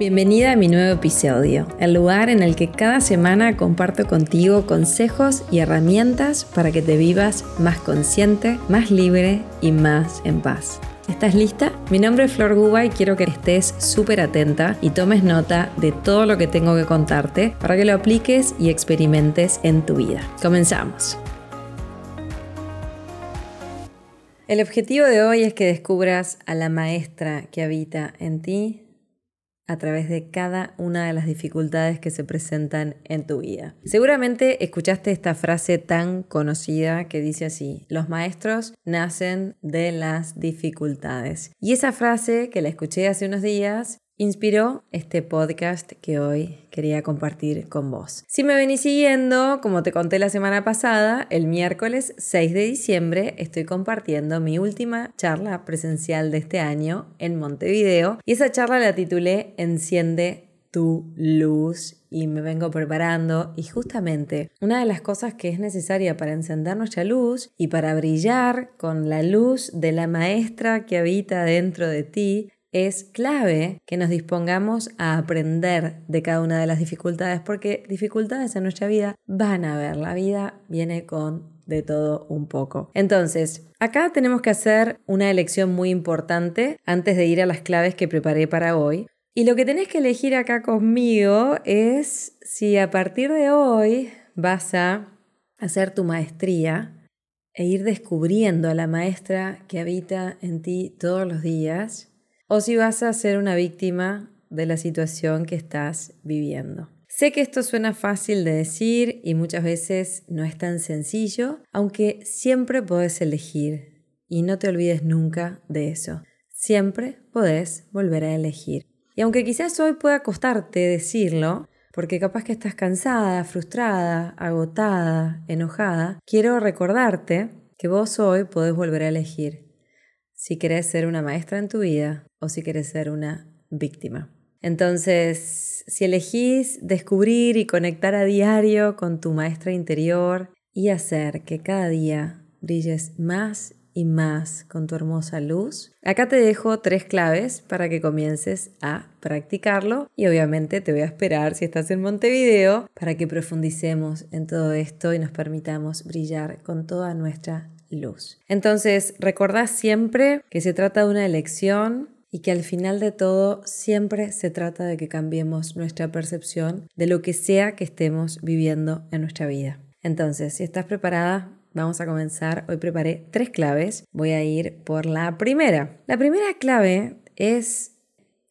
Bienvenida a mi nuevo episodio, el lugar en el que cada semana comparto contigo consejos y herramientas para que te vivas más consciente, más libre y más en paz. ¿Estás lista? Mi nombre es Flor Guba y quiero que estés súper atenta y tomes nota de todo lo que tengo que contarte para que lo apliques y experimentes en tu vida. Comenzamos. El objetivo de hoy es que descubras a la maestra que habita en ti a través de cada una de las dificultades que se presentan en tu vida. Seguramente escuchaste esta frase tan conocida que dice así, los maestros nacen de las dificultades. Y esa frase que la escuché hace unos días inspiró este podcast que hoy quería compartir con vos. Si me venís siguiendo, como te conté la semana pasada, el miércoles 6 de diciembre estoy compartiendo mi última charla presencial de este año en Montevideo y esa charla la titulé Enciende tu luz y me vengo preparando y justamente una de las cosas que es necesaria para encender nuestra luz y para brillar con la luz de la maestra que habita dentro de ti es clave que nos dispongamos a aprender de cada una de las dificultades, porque dificultades en nuestra vida van a haber. La vida viene con de todo un poco. Entonces, acá tenemos que hacer una elección muy importante antes de ir a las claves que preparé para hoy. Y lo que tenés que elegir acá conmigo es si a partir de hoy vas a hacer tu maestría e ir descubriendo a la maestra que habita en ti todos los días o si vas a ser una víctima de la situación que estás viviendo. Sé que esto suena fácil de decir y muchas veces no es tan sencillo, aunque siempre podés elegir y no te olvides nunca de eso. Siempre podés volver a elegir. Y aunque quizás hoy pueda costarte decirlo, porque capaz que estás cansada, frustrada, agotada, enojada, quiero recordarte que vos hoy podés volver a elegir si querés ser una maestra en tu vida o si querés ser una víctima. Entonces, si elegís descubrir y conectar a diario con tu maestra interior y hacer que cada día brilles más y más con tu hermosa luz, acá te dejo tres claves para que comiences a practicarlo y obviamente te voy a esperar si estás en Montevideo para que profundicemos en todo esto y nos permitamos brillar con toda nuestra luz. Entonces, recordá siempre que se trata de una elección y que al final de todo siempre se trata de que cambiemos nuestra percepción de lo que sea que estemos viviendo en nuestra vida. Entonces, si estás preparada, vamos a comenzar. Hoy preparé tres claves. Voy a ir por la primera. La primera clave es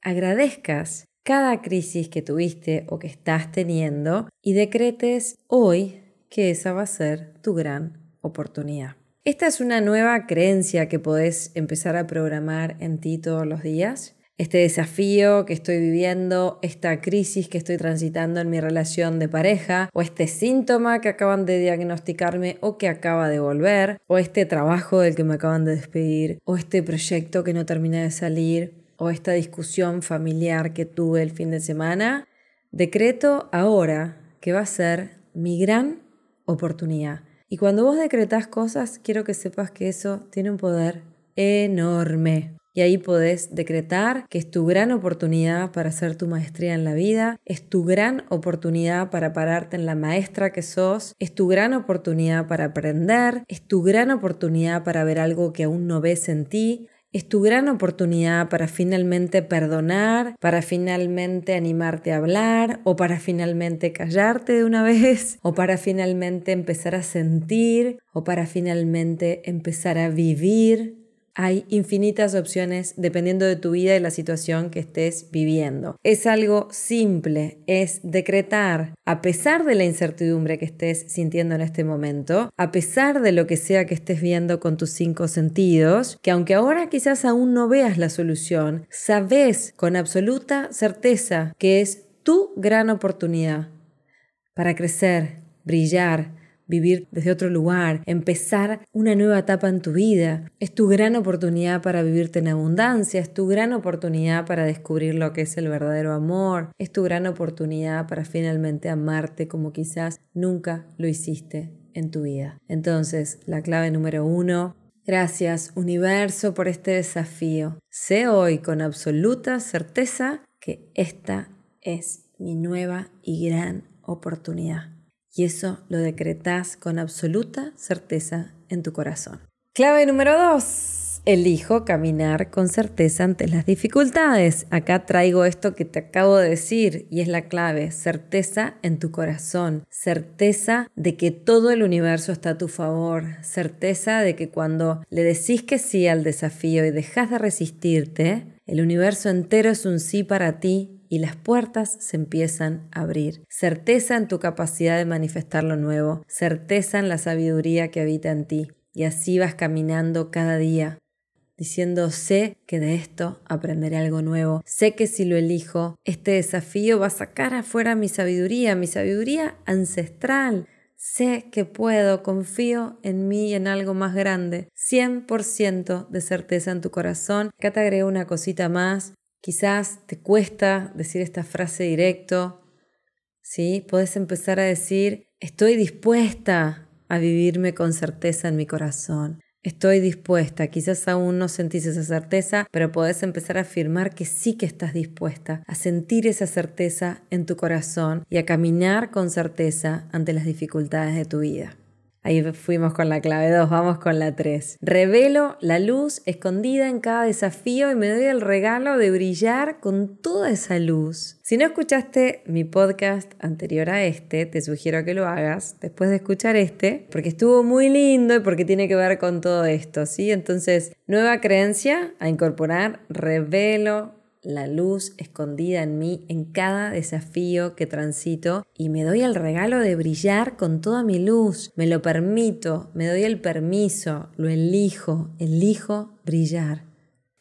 agradezcas cada crisis que tuviste o que estás teniendo y decretes hoy que esa va a ser tu gran oportunidad. Esta es una nueva creencia que podés empezar a programar en ti todos los días. Este desafío que estoy viviendo, esta crisis que estoy transitando en mi relación de pareja, o este síntoma que acaban de diagnosticarme o que acaba de volver, o este trabajo del que me acaban de despedir, o este proyecto que no termina de salir, o esta discusión familiar que tuve el fin de semana, decreto ahora que va a ser mi gran oportunidad y cuando vos decretás cosas, quiero que sepas que eso tiene un poder enorme. Y ahí podés decretar que es tu gran oportunidad para hacer tu maestría en la vida, es tu gran oportunidad para pararte en la maestra que sos, es tu gran oportunidad para aprender, es tu gran oportunidad para ver algo que aún no ves en ti, es tu gran oportunidad para finalmente perdonar, para finalmente animarte a hablar o para finalmente callarte de una vez o para finalmente empezar a sentir o para finalmente empezar a vivir hay infinitas opciones dependiendo de tu vida y la situación que estés viviendo. Es algo simple, es decretar, a pesar de la incertidumbre que estés sintiendo en este momento, a pesar de lo que sea que estés viendo con tus cinco sentidos, que aunque ahora quizás aún no veas la solución, sabes con absoluta certeza que es tu gran oportunidad para crecer, brillar, vivir desde otro lugar, empezar una nueva etapa en tu vida. Es tu gran oportunidad para vivirte en abundancia, es tu gran oportunidad para descubrir lo que es el verdadero amor, es tu gran oportunidad para finalmente amarte como quizás nunca lo hiciste en tu vida. Entonces, la clave número uno, Gracias universo por este desafío. Sé hoy con absoluta certeza que esta es mi nueva y gran oportunidad. Y eso lo decretas con absoluta certeza en tu corazón. Clave número dos elijo caminar con certeza ante las dificultades. Acá traigo esto que te acabo de decir y es la clave, certeza en tu corazón, certeza de que todo el universo está a tu favor, certeza de que cuando le decís que sí al desafío y dejas de resistirte, el universo entero es un sí para ti y las puertas se empiezan a abrir. Certeza en tu capacidad de manifestar lo nuevo, certeza en la sabiduría que habita en ti. Y así vas caminando cada día, diciendo sé que de esto aprenderé algo nuevo, sé que si lo elijo, este desafío va a sacar afuera mi sabiduría, mi sabiduría ancestral. Sé que puedo, confío en mí y en algo más grande. 100% de certeza en tu corazón. Acá te agrego una cosita más. Quizás te cuesta decir esta frase directo. ¿Sí? Puedes empezar a decir, estoy dispuesta a vivirme con certeza en mi corazón. Estoy dispuesta, quizás aún no sentís esa certeza, pero podés empezar a afirmar que sí que estás dispuesta a sentir esa certeza en tu corazón y a caminar con certeza ante las dificultades de tu vida. Ahí fuimos con la clave 2, vamos con la 3. Revelo la luz escondida en cada desafío y me doy el regalo de brillar con toda esa luz. Si no escuchaste mi podcast anterior a este, te sugiero que lo hagas después de escuchar este, porque estuvo muy lindo y porque tiene que ver con todo esto, ¿sí? Entonces, nueva creencia a incorporar, revelo la luz escondida en mí en cada desafío que transito y me doy el regalo de brillar con toda mi luz. Me lo permito, me doy el permiso, lo elijo, elijo brillar.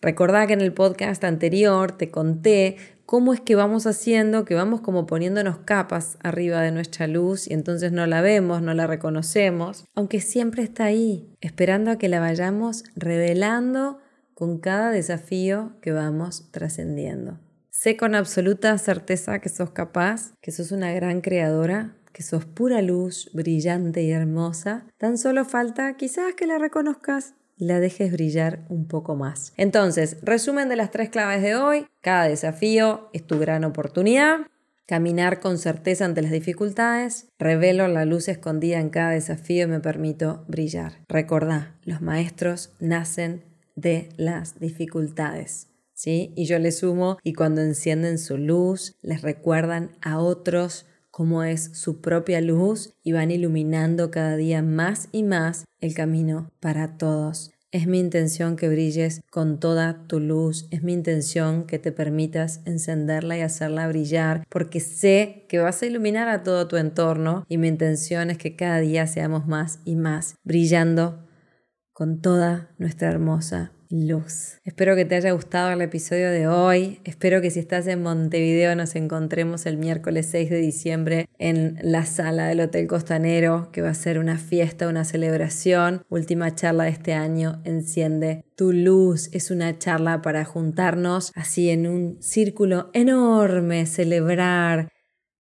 Recordá que en el podcast anterior te conté cómo es que vamos haciendo, que vamos como poniéndonos capas arriba de nuestra luz y entonces no la vemos, no la reconocemos, aunque siempre está ahí, esperando a que la vayamos revelando con cada desafío que vamos trascendiendo. Sé con absoluta certeza que sos capaz, que sos una gran creadora, que sos pura luz, brillante y hermosa. Tan solo falta quizás que la reconozcas y la dejes brillar un poco más. Entonces, resumen de las tres claves de hoy. Cada desafío es tu gran oportunidad. Caminar con certeza ante las dificultades. Revelo la luz escondida en cada desafío y me permito brillar. Recordá, los maestros nacen de las dificultades. ¿sí? Y yo les sumo, y cuando encienden su luz, les recuerdan a otros cómo es su propia luz y van iluminando cada día más y más el camino para todos. Es mi intención que brilles con toda tu luz, es mi intención que te permitas encenderla y hacerla brillar, porque sé que vas a iluminar a todo tu entorno y mi intención es que cada día seamos más y más brillando con toda nuestra hermosa luz. Espero que te haya gustado el episodio de hoy. Espero que si estás en Montevideo nos encontremos el miércoles 6 de diciembre en la sala del Hotel Costanero, que va a ser una fiesta, una celebración. Última charla de este año, Enciende tu luz. Es una charla para juntarnos así en un círculo enorme, celebrar,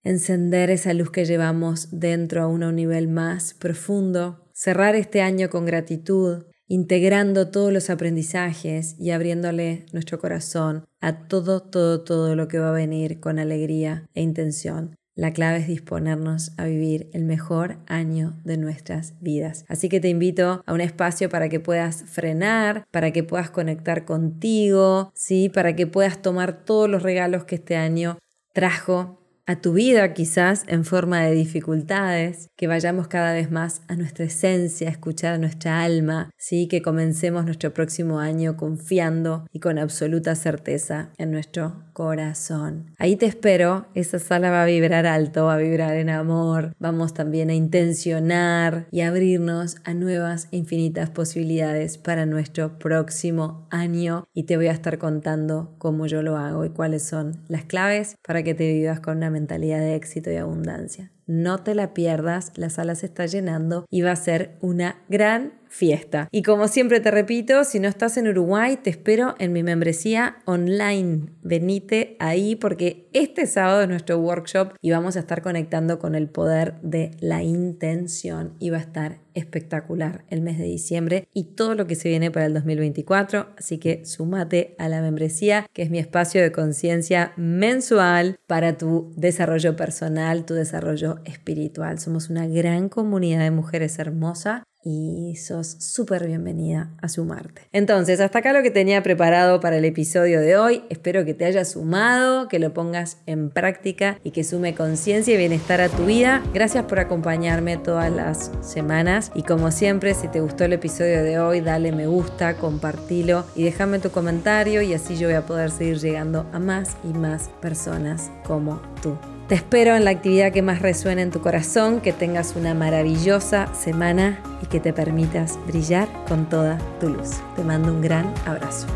encender esa luz que llevamos dentro a un nivel más profundo cerrar este año con gratitud, integrando todos los aprendizajes y abriéndole nuestro corazón a todo, todo, todo lo que va a venir con alegría e intención. La clave es disponernos a vivir el mejor año de nuestras vidas. Así que te invito a un espacio para que puedas frenar, para que puedas conectar contigo, ¿sí? para que puedas tomar todos los regalos que este año trajo a tu vida quizás en forma de dificultades, que vayamos cada vez más a nuestra esencia, a escuchar a nuestra alma, ¿sí? que comencemos nuestro próximo año confiando y con absoluta certeza en nuestro corazón. Ahí te espero, esa sala va a vibrar alto, va a vibrar en amor, vamos también a intencionar y abrirnos a nuevas e infinitas posibilidades para nuestro próximo año y te voy a estar contando cómo yo lo hago y cuáles son las claves para que te vivas con una mentalidad de éxito y abundancia. No te la pierdas, la sala se está llenando y va a ser una gran fiesta. Y como siempre te repito, si no estás en Uruguay, te espero en mi membresía online. Venite ahí porque este sábado es nuestro workshop y vamos a estar conectando con el poder de la intención y va a estar espectacular el mes de diciembre y todo lo que se viene para el 2024. Así que sumate a la membresía, que es mi espacio de conciencia mensual para tu desarrollo personal, tu desarrollo espiritual. Somos una gran comunidad de mujeres hermosas y sos súper bienvenida a sumarte. Entonces, hasta acá lo que tenía preparado para el episodio de hoy. Espero que te haya sumado, que lo pongas en práctica y que sume conciencia y bienestar a tu vida. Gracias por acompañarme todas las semanas y como siempre, si te gustó el episodio de hoy, dale me gusta, compartilo y déjame tu comentario y así yo voy a poder seguir llegando a más y más personas como tú. Te espero en la actividad que más resuene en tu corazón, que tengas una maravillosa semana y que te permitas brillar con toda tu luz. Te mando un gran abrazo.